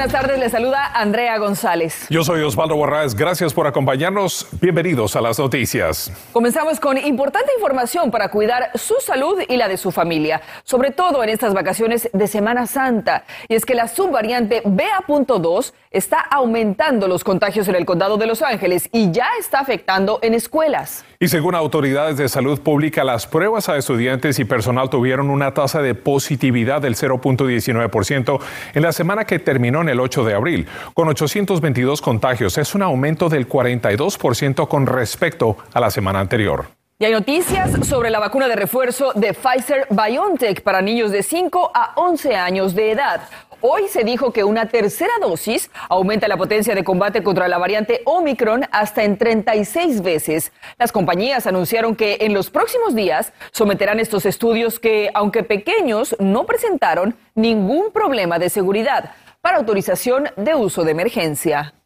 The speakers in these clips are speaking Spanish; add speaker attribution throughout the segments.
Speaker 1: Buenas tardes. Le saluda Andrea González.
Speaker 2: Yo soy Osvaldo Borraes. Gracias por acompañarnos. Bienvenidos a las noticias.
Speaker 1: Comenzamos con importante información para cuidar su salud y la de su familia, sobre todo en estas vacaciones de Semana Santa. Y es que la subvariante BA.2 está aumentando los contagios en el condado de Los Ángeles y ya está afectando en escuelas.
Speaker 2: Y según autoridades de salud pública, las pruebas a estudiantes y personal tuvieron una tasa de positividad del 0.19% en la semana que terminó en el 8 de abril, con 822 contagios. Es un aumento del 42% con respecto a la semana anterior.
Speaker 1: Y hay noticias sobre la vacuna de refuerzo de Pfizer BioNTech para niños de 5 a 11 años de edad. Hoy se dijo que una tercera dosis aumenta la potencia de combate contra la variante Omicron hasta en 36 veces. Las compañías anunciaron que en los próximos días someterán estos estudios que, aunque pequeños, no presentaron ningún problema de seguridad para autorización de uso de emergencia.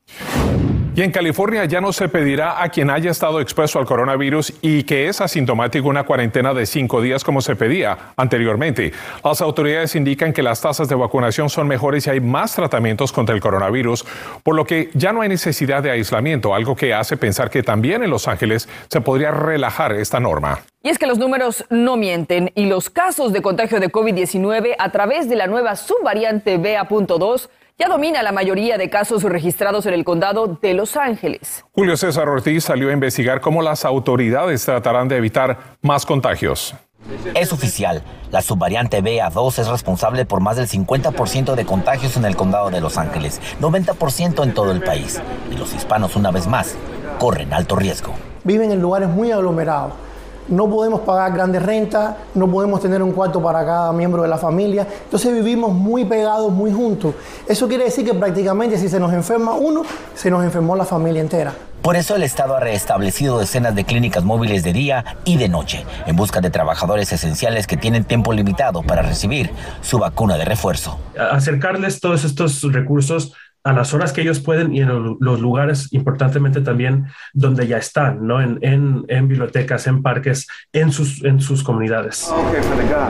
Speaker 2: Y en California ya no se pedirá a quien haya estado expuesto al coronavirus y que es asintomático una cuarentena de cinco días como se pedía anteriormente. Las autoridades indican que las tasas de vacunación son mejores y hay más tratamientos contra el coronavirus, por lo que ya no hay necesidad de aislamiento, algo que hace pensar que también en Los Ángeles se podría relajar esta norma.
Speaker 1: Y es que los números no mienten y los casos de contagio de COVID-19 a través de la nueva subvariante BA.2 ya domina la mayoría de casos registrados en el condado de Los Ángeles.
Speaker 2: Julio César Ortiz salió a investigar cómo las autoridades tratarán de evitar más contagios.
Speaker 3: Es oficial, la subvariante BA2 es responsable por más del 50% de contagios en el condado de Los Ángeles, 90% en todo el país. Y los hispanos, una vez más, corren alto riesgo.
Speaker 4: Viven en lugares muy aglomerados no podemos pagar grandes rentas, no podemos tener un cuarto para cada miembro de la familia, entonces vivimos muy pegados, muy juntos. Eso quiere decir que prácticamente si se nos enferma uno, se nos enfermó la familia entera.
Speaker 3: Por eso el Estado ha restablecido decenas de clínicas móviles de día y de noche, en busca de trabajadores esenciales que tienen tiempo limitado para recibir su vacuna de refuerzo.
Speaker 5: Acercarles todos estos recursos a las horas que ellos pueden y en los lugares, importantemente también, donde ya están, ¿no? En, en, bibliotecas, en parques, en sus, en sus comunidades.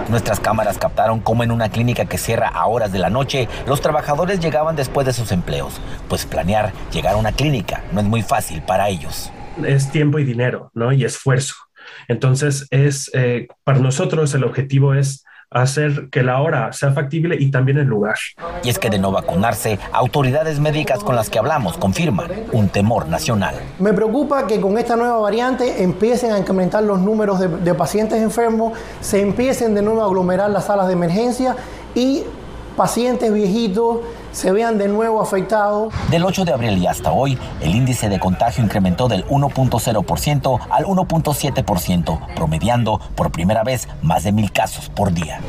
Speaker 3: Nuestras cámaras captaron cómo en una clínica que cierra a horas de la noche, los trabajadores llegaban después de sus empleos, pues planear llegar a una clínica no es muy fácil para ellos.
Speaker 5: Es tiempo y dinero, ¿no? Y esfuerzo. Entonces, es, eh, para nosotros el objetivo es hacer que la hora sea factible y también el lugar.
Speaker 3: Y es que de no vacunarse, autoridades médicas con las que hablamos confirman un temor nacional.
Speaker 4: Me preocupa que con esta nueva variante empiecen a incrementar los números de, de pacientes enfermos, se empiecen de nuevo a aglomerar las salas de emergencia y pacientes viejitos se vean de nuevo afectados.
Speaker 3: Del 8 de abril y hasta hoy, el índice de contagio incrementó del 1.0% al 1.7%, promediando por primera vez más de mil casos por día.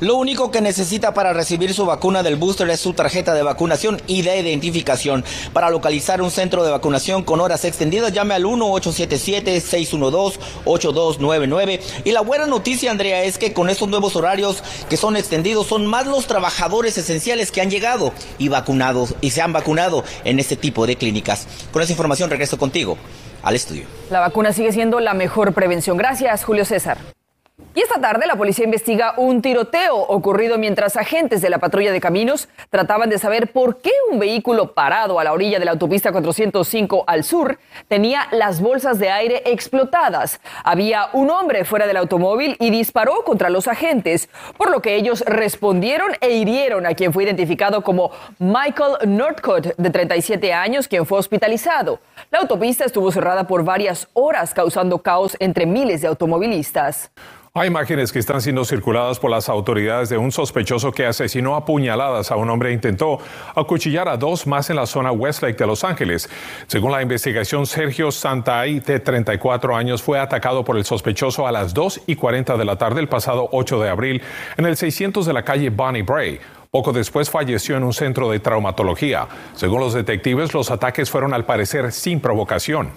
Speaker 6: Lo único que necesita para recibir su vacuna del booster es su tarjeta de vacunación y de identificación. Para localizar un centro de vacunación con horas extendidas, llame al 1-877-612-8299. Y la buena noticia, Andrea, es que con estos nuevos horarios que son extendidos, son más los trabajadores esenciales que han llegado y vacunados y se han vacunado en este tipo de clínicas. Con esa información regreso contigo al estudio.
Speaker 1: La vacuna sigue siendo la mejor prevención. Gracias, Julio César. Y esta tarde la policía investiga un tiroteo ocurrido mientras agentes de la patrulla de caminos trataban de saber por qué un vehículo parado a la orilla de la autopista 405 al sur tenía las bolsas de aire explotadas. Había un hombre fuera del automóvil y disparó contra los agentes, por lo que ellos respondieron e hirieron a quien fue identificado como Michael Northcott, de 37 años, quien fue hospitalizado. La autopista estuvo cerrada por varias horas, causando caos entre miles de automovilistas.
Speaker 2: Hay imágenes que están siendo circuladas por las autoridades de un sospechoso que asesinó a puñaladas a un hombre e intentó acuchillar a dos más en la zona Westlake de Los Ángeles. Según la investigación, Sergio Santay, de 34 años, fue atacado por el sospechoso a las 2 y 40 de la tarde el pasado 8 de abril en el 600 de la calle Bonnie Bray. Poco después falleció en un centro de traumatología. Según los detectives, los ataques fueron al parecer sin provocación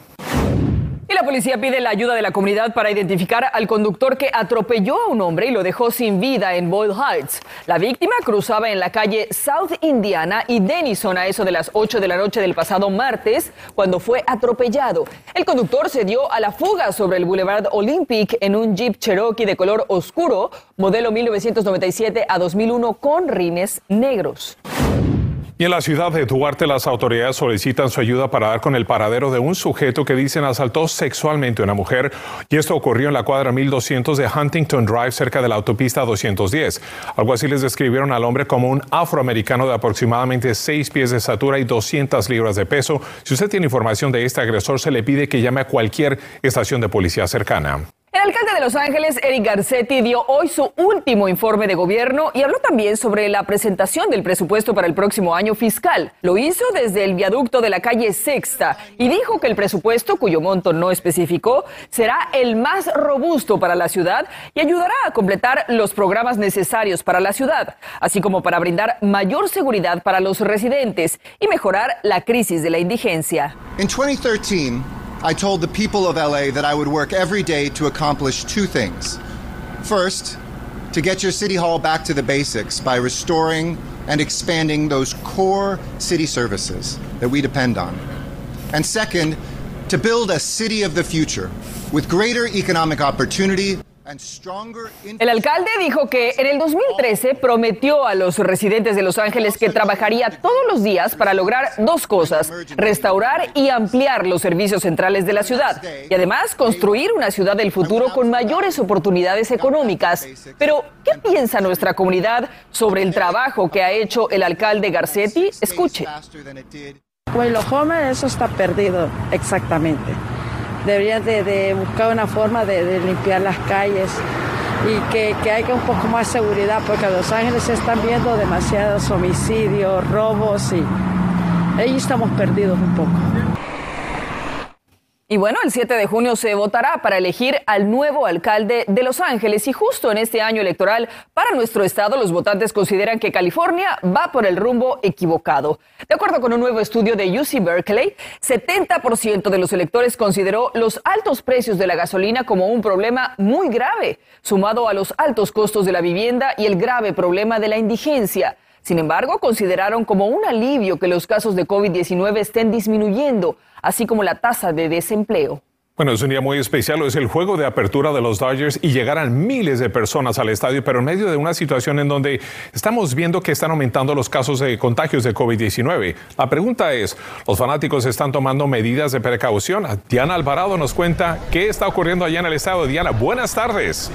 Speaker 1: la policía pide la ayuda de la comunidad para identificar al conductor que atropelló a un hombre y lo dejó sin vida en Boyle Heights. La víctima cruzaba en la calle South Indiana y Denison a eso de las 8 de la noche del pasado martes cuando fue atropellado. El conductor se dio a la fuga sobre el Boulevard Olympic en un Jeep Cherokee de color oscuro, modelo 1997 a 2001 con rines negros.
Speaker 2: Y en la ciudad de Duarte las autoridades solicitan su ayuda para dar con el paradero de un sujeto que dicen asaltó sexualmente a una mujer y esto ocurrió en la cuadra 1200 de Huntington Drive cerca de la autopista 210. Algo así les describieron al hombre como un afroamericano de aproximadamente 6 pies de estatura y 200 libras de peso. Si usted tiene información de este agresor se le pide que llame a cualquier estación de policía cercana.
Speaker 1: El alcalde de Los Ángeles, Eric Garcetti, dio hoy su último informe de gobierno y habló también sobre la presentación del presupuesto para el próximo año fiscal. Lo hizo desde el viaducto de la calle Sexta y dijo que el presupuesto, cuyo monto no especificó, será el más robusto para la ciudad y ayudará a completar los programas necesarios para la ciudad, así como para brindar mayor seguridad para los residentes y mejorar la crisis de la indigencia.
Speaker 7: En 2013, I told the people of LA that I would work every day to accomplish two things. First, to get your city hall back to the basics by restoring and expanding those core city services that we depend on. And second, to build a city of the future with greater economic opportunity
Speaker 1: El alcalde dijo que en el 2013 prometió a los residentes de Los Ángeles que trabajaría todos los días para lograr dos cosas, restaurar y ampliar los servicios centrales de la ciudad y además construir una ciudad del futuro con mayores oportunidades económicas. Pero, ¿qué piensa nuestra comunidad sobre el trabajo que ha hecho el alcalde Garcetti? Escuche.
Speaker 8: Pues jóvenes eso está perdido, exactamente deberían de, buscar una forma de, limpiar las calles y que, que haya un poco más seguridad porque en Los Ángeles se están viendo demasiados homicidios, robos y ahí estamos perdidos un poco.
Speaker 1: Y bueno, el 7 de junio se votará para elegir al nuevo alcalde de Los Ángeles y justo en este año electoral para nuestro estado los votantes consideran que California va por el rumbo equivocado. De acuerdo con un nuevo estudio de UC Berkeley, 70% de los electores consideró los altos precios de la gasolina como un problema muy grave, sumado a los altos costos de la vivienda y el grave problema de la indigencia. Sin embargo, consideraron como un alivio que los casos de COVID-19 estén disminuyendo así como la tasa de desempleo.
Speaker 2: Bueno, es un día muy especial, es el juego de apertura de los Dodgers y llegarán miles de personas al estadio, pero en medio de una situación en donde estamos viendo que están aumentando los casos de contagios de COVID-19. La pregunta es, ¿los fanáticos están tomando medidas de precaución? Diana Alvarado nos cuenta qué está ocurriendo allá en el estado. Diana, buenas tardes.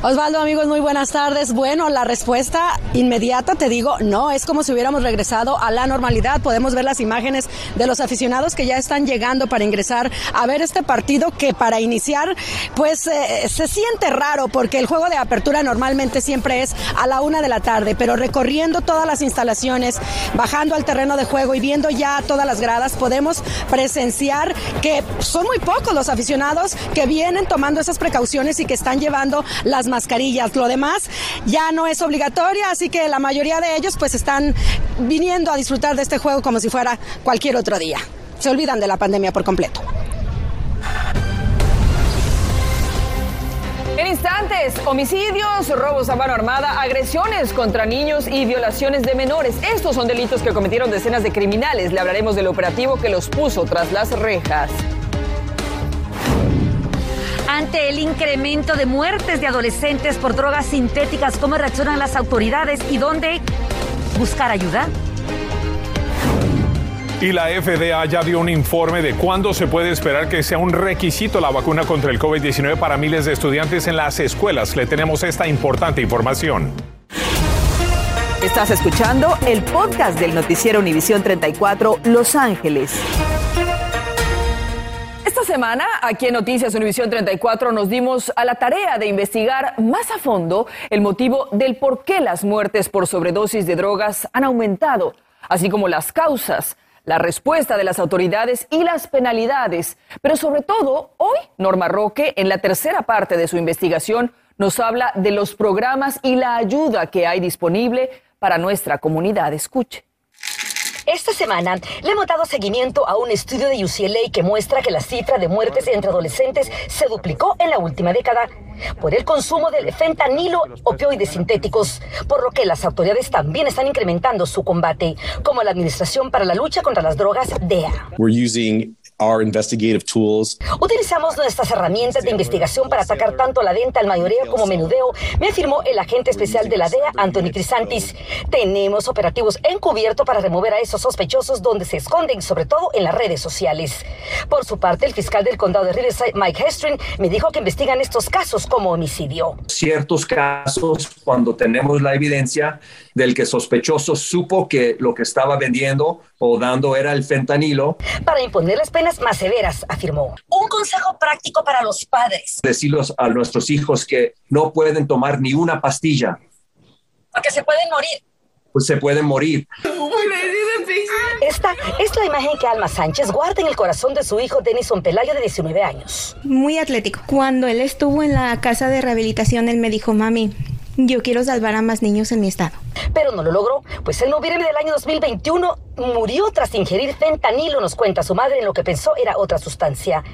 Speaker 9: Osvaldo, amigos, muy buenas tardes. Bueno, la respuesta inmediata, te digo, no, es como si hubiéramos regresado a la normalidad. Podemos ver las imágenes de los aficionados que ya están llegando para ingresar a ver este partido que para iniciar, pues eh, se siente raro porque el juego de apertura normalmente siempre es a la una de la tarde, pero recorriendo todas las instalaciones, bajando al terreno de juego y viendo ya todas las gradas, podemos presenciar que son muy pocos los aficionados que vienen tomando esas precauciones y que están llevando las mascarillas. Lo demás ya no es obligatoria, así que la mayoría de ellos pues están viniendo a disfrutar de este juego como si fuera cualquier otro día. Se olvidan de la pandemia por completo.
Speaker 1: En instantes, homicidios, robos a mano armada, agresiones contra niños y violaciones de menores. Estos son delitos que cometieron decenas de criminales. Le hablaremos del operativo que los puso tras las rejas
Speaker 10: ante el incremento de muertes de adolescentes por drogas sintéticas, ¿cómo reaccionan las autoridades y dónde buscar ayuda?
Speaker 2: Y la FDA ya dio un informe de cuándo se puede esperar que sea un requisito la vacuna contra el COVID-19 para miles de estudiantes en las escuelas. Le tenemos esta importante información.
Speaker 1: Estás escuchando el podcast del noticiero Univisión 34 Los Ángeles semana, aquí en Noticias Univisión 34, nos dimos a la tarea de investigar más a fondo el motivo del por qué las muertes por sobredosis de drogas han aumentado, así como las causas, la respuesta de las autoridades y las penalidades. Pero sobre todo, hoy Norma Roque, en la tercera parte de su investigación, nos habla de los programas y la ayuda que hay disponible para nuestra comunidad. Escuche.
Speaker 10: Esta semana le hemos dado seguimiento a un estudio de UCLA que muestra que la cifra de muertes entre adolescentes se duplicó en la última década por el consumo del fentanilo, opioides sintéticos, por lo que las autoridades también están incrementando su combate, como la Administración para la Lucha contra las Drogas, DEA. Utilizamos nuestras herramientas de investigación para atacar tanto la venta al mayoreo como menudeo, me afirmó el agente especial de la DEA, Anthony Crisantis. Tenemos operativos encubierto para remover a esos sospechosos donde se esconden, sobre todo en las redes sociales. Por su parte, el fiscal del condado de Riverside, Mike Hestrin, me dijo que investigan estos casos como homicidio.
Speaker 11: Ciertos casos, cuando tenemos la evidencia del que sospechoso supo que lo que estaba vendiendo o dando era el fentanilo.
Speaker 10: Para imponer las penas más severas, afirmó. Un consejo práctico para los padres.
Speaker 11: Decirles a nuestros hijos que no pueden tomar ni una pastilla.
Speaker 10: Porque se pueden morir.
Speaker 11: Pues se pueden morir.
Speaker 10: Esta es la imagen que Alma Sánchez guarda en el corazón de su hijo Denison Pelayo de 19 años.
Speaker 12: Muy atlético. Cuando él estuvo en la casa de rehabilitación, él me dijo, mami, yo quiero salvar a más niños en mi estado.
Speaker 10: Pero no lo logró, pues en noviembre del año 2021 murió tras ingerir fentanilo, nos cuenta su madre, en lo que pensó era otra sustancia.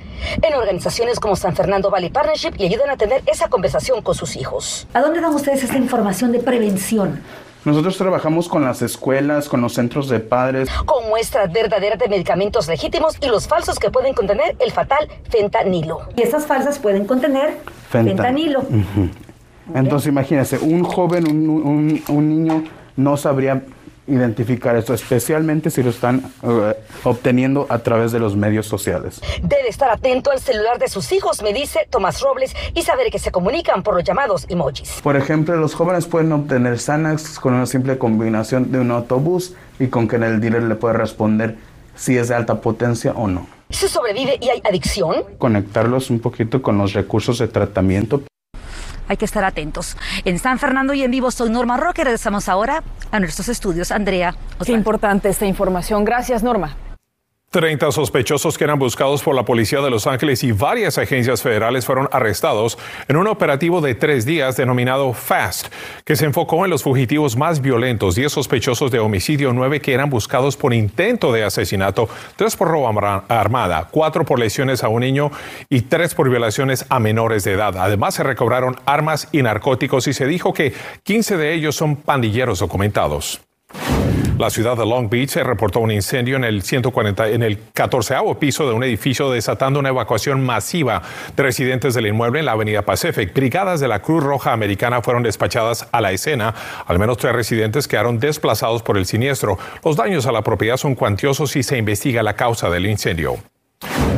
Speaker 10: En organizaciones como San Fernando Valley Partnership y ayudan a tener esa conversación con sus hijos.
Speaker 13: ¿A dónde dan ustedes esta información de prevención?
Speaker 14: Nosotros trabajamos con las escuelas, con los centros de padres.
Speaker 10: Con muestras verdaderas de medicamentos legítimos y los falsos que pueden contener el fatal fentanilo.
Speaker 13: Y esas falsas pueden contener fentanilo.
Speaker 14: Entonces imagínense, un joven, un, un, niño no sabría identificar esto, especialmente si lo están eh, obteniendo a través de los medios sociales.
Speaker 10: Debe estar atento al celular de sus hijos, me dice Tomás Robles, y saber que se comunican por los llamados emojis.
Speaker 14: Por ejemplo, los jóvenes pueden obtener Xanax con una simple combinación de un autobús y con que el dealer le puede responder si es de alta potencia o no.
Speaker 10: ¿Se sobrevive y hay adicción?
Speaker 14: Conectarlos un poquito con los recursos de tratamiento
Speaker 10: hay que estar atentos. En San Fernando y en vivo soy Norma Roque. Regresamos ahora a nuestros estudios. Andrea.
Speaker 1: Qué importante esta información. Gracias, Norma.
Speaker 2: 30 sospechosos que eran buscados por la policía de Los Ángeles y varias agencias federales fueron arrestados en un operativo de tres días denominado FAST, que se enfocó en los fugitivos más violentos, 10 sospechosos de homicidio, 9 que eran buscados por intento de asesinato, 3 por robo armada, 4 por lesiones a un niño y 3 por violaciones a menores de edad. Además, se recobraron armas y narcóticos y se dijo que 15 de ellos son pandilleros documentados. La ciudad de Long Beach reportó un incendio en el 140, en el 14 piso de un edificio desatando una evacuación masiva de residentes del inmueble en la avenida Pacific. Brigadas de la Cruz Roja Americana fueron despachadas a la escena. Al menos tres residentes quedaron desplazados por el siniestro. Los daños a la propiedad son cuantiosos y se investiga la causa del incendio.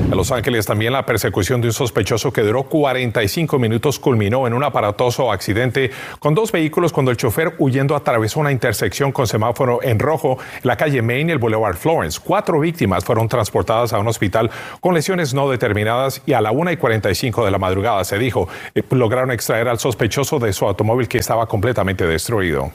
Speaker 2: En Los Ángeles también la persecución de un sospechoso que duró 45 minutos culminó en un aparatoso accidente con dos vehículos cuando el chofer huyendo atravesó una intersección con semáforo en rojo en la calle Main y el Boulevard Florence. Cuatro víctimas fueron transportadas a un hospital con lesiones no determinadas y a la 1 y 45 de la madrugada se dijo eh, lograron extraer al sospechoso de su automóvil que estaba completamente destruido.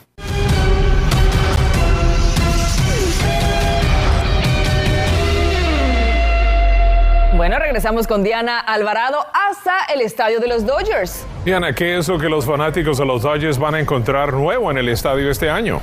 Speaker 1: Regresamos con Diana Alvarado hasta el estadio de los Dodgers.
Speaker 2: Diana, ¿qué es lo que los fanáticos de los Dodgers van a encontrar nuevo en el estadio este año?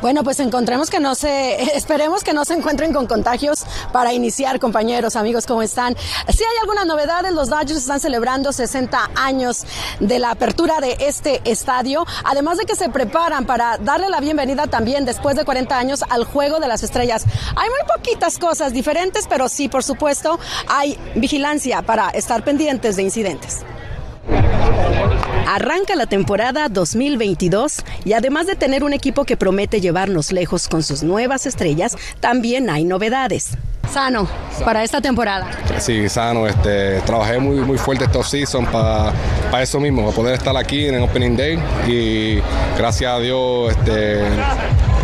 Speaker 9: Bueno, pues encontremos que no se, esperemos que no se encuentren con contagios para iniciar, compañeros, amigos, ¿cómo están? Si hay alguna novedad, los Dodgers están celebrando 60 años de la apertura de este estadio, además de que se preparan para darle la bienvenida también después de 40 años al Juego de las Estrellas. Hay muy poquitas cosas diferentes, pero sí, por supuesto, hay vigilancia para estar pendientes de incidentes. Arranca la temporada 2022 y además de tener un equipo que promete llevarnos lejos con sus nuevas estrellas, también hay novedades. Sano para esta temporada.
Speaker 15: Sí, sano. Este, trabajé muy, muy fuerte esta season para eso mismo, para poder estar aquí en el Opening Day y gracias a Dios este,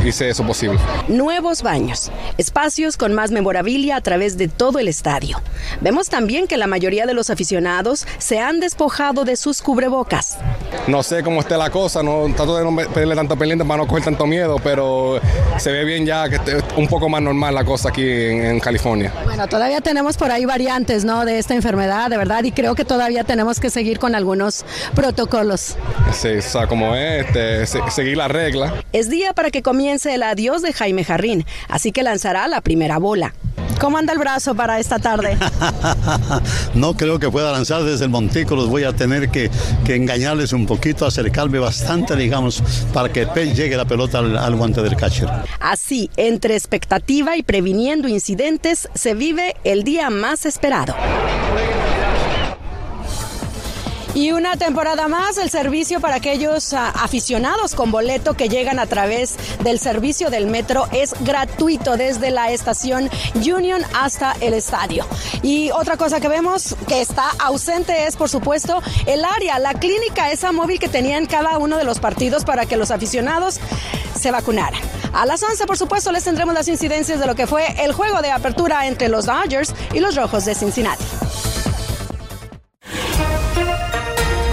Speaker 15: hice eso posible.
Speaker 9: Nuevos baños, espacios con más memorabilia a través de todo el estadio. Vemos también que la mayoría de los aficionados se han despojado de sus cubrebocas.
Speaker 15: No sé cómo esté la cosa, no trato de no pedirle tanto pendiente para no coger tanto miedo, pero se ve bien ya que esté un poco más normal la cosa aquí en, en California.
Speaker 9: Bueno, todavía tenemos por ahí variantes, ¿no? De esta enfermedad, de verdad, y creo que todavía tenemos que seguir con algunos protocolos.
Speaker 15: Sí, o sea, como es, este, seguir la regla.
Speaker 9: Es día para que comience el adiós de Jaime Jarrín, así que lanzará la primera bola. ¿Cómo anda el brazo para esta tarde?
Speaker 16: no creo que pueda lanzar desde el montículo. Voy a tener que, engañarles un poquito, acercarme bastante, digamos, para que llegue la pelota al, al guante del catcher.
Speaker 9: Así, entre expectativa y previniendo incidentes, se vive el día más esperado. Y una temporada más, el servicio para aquellos ah, aficionados con boleto que llegan a través del servicio del metro es gratuito desde la estación Union hasta el estadio. Y otra cosa que vemos que está ausente es, por supuesto, el área, la clínica, esa móvil que tenían cada uno de los partidos para que los aficionados se vacunaran. A las 11, por supuesto, les tendremos las incidencias de lo que fue el juego de apertura entre los Dodgers y los Rojos de Cincinnati.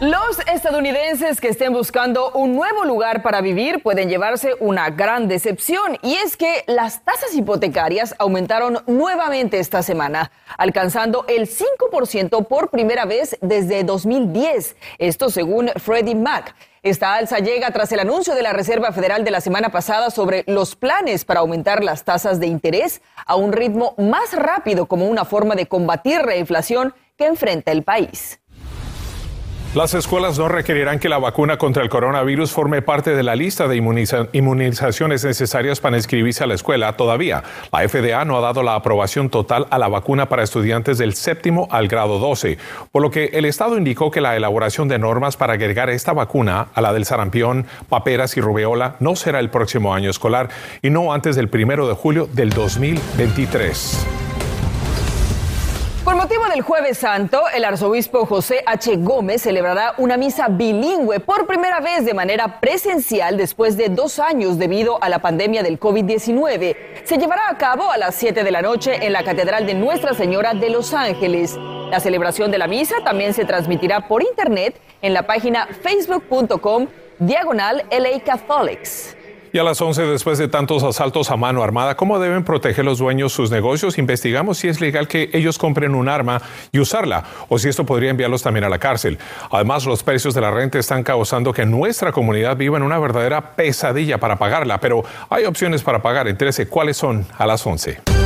Speaker 1: Los estadounidenses que estén buscando un nuevo lugar para vivir pueden llevarse una gran decepción y es que las tasas hipotecarias aumentaron nuevamente esta semana, alcanzando el 5% por primera vez desde 2010. Esto según Freddie Mac. Esta alza llega tras el anuncio de la Reserva Federal de la semana pasada sobre los planes para aumentar las tasas de interés a un ritmo más rápido como una forma de combatir la inflación que enfrenta el país.
Speaker 2: Las escuelas no requerirán que la vacuna contra el coronavirus forme parte de la lista de inmunizaciones necesarias para inscribirse a la escuela todavía. La FDA no ha dado la aprobación total a la vacuna para estudiantes del séptimo al grado 12, por lo que el Estado indicó que la elaboración de normas para agregar esta vacuna a la del sarampión, paperas y rubeola no será el próximo año escolar y no antes del primero de julio del 2023.
Speaker 1: Del Jueves Santo, el arzobispo José H. Gómez celebrará una misa bilingüe por primera vez de manera presencial después de dos años debido a la pandemia del COVID-19. Se llevará a cabo a las 7 de la noche en la Catedral de Nuestra Señora de Los Ángeles. La celebración de la misa también se transmitirá por internet en la página facebook.com diagonal LA Catholics.
Speaker 2: Y a las 11, después de tantos asaltos a mano armada, ¿cómo deben proteger los dueños sus negocios? Investigamos si es legal que ellos compren un arma y usarla, o si esto podría enviarlos también a la cárcel. Además, los precios de la renta están causando que nuestra comunidad viva en una verdadera pesadilla para pagarla, pero hay opciones para pagar. Entérese cuáles son a las 11.